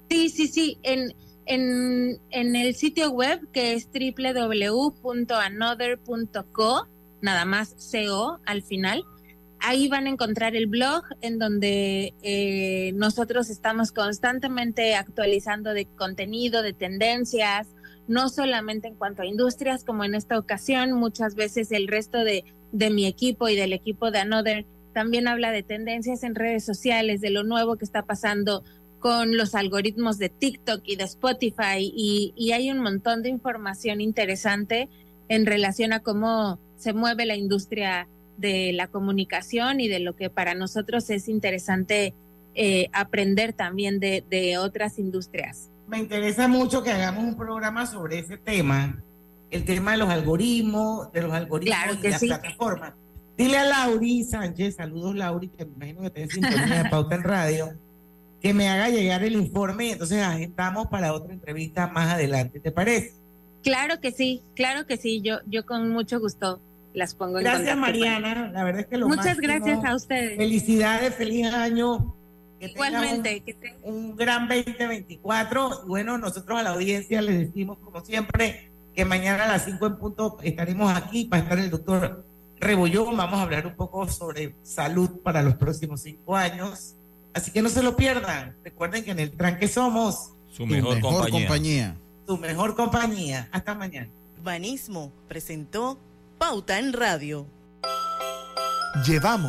Sí, sí, sí. En, en, en el sitio web que es www.another.co, nada más CO al final, ahí van a encontrar el blog en donde eh, nosotros estamos constantemente actualizando de contenido, de tendencias, no solamente en cuanto a industrias, como en esta ocasión, muchas veces el resto de, de mi equipo y del equipo de Another también habla de tendencias en redes sociales, de lo nuevo que está pasando con los algoritmos de TikTok y de Spotify y, y, hay un montón de información interesante en relación a cómo se mueve la industria de la comunicación y de lo que para nosotros es interesante eh, aprender también de, de otras industrias me interesa mucho que hagamos un programa sobre ese tema, el tema de los algoritmos, de los algoritmos y las plataformas. Dile a Lauri Sánchez, saludos Lauri, que me imagino que en sintonía de Pauta en Radio, que me haga llegar el informe y entonces agendamos para otra entrevista más adelante, ¿te parece? Claro que sí, claro que sí, yo, yo con mucho gusto las pongo gracias, en Gracias Mariana, la verdad es que lo Muchas gracias a ustedes. Felicidades, feliz año Igualmente. Un, gran 2024. Bueno, nosotros a la audiencia les decimos, como siempre, que mañana a las 5 en punto estaremos aquí para estar el doctor Rebollón. Vamos a hablar un poco sobre salud para los próximos cinco años. Así que no se lo pierdan. Recuerden que en el tranque somos su mejor, compañía. Su mejor compañía. Hasta mañana. Urbanismo presentó Pauta en Radio. Llevamos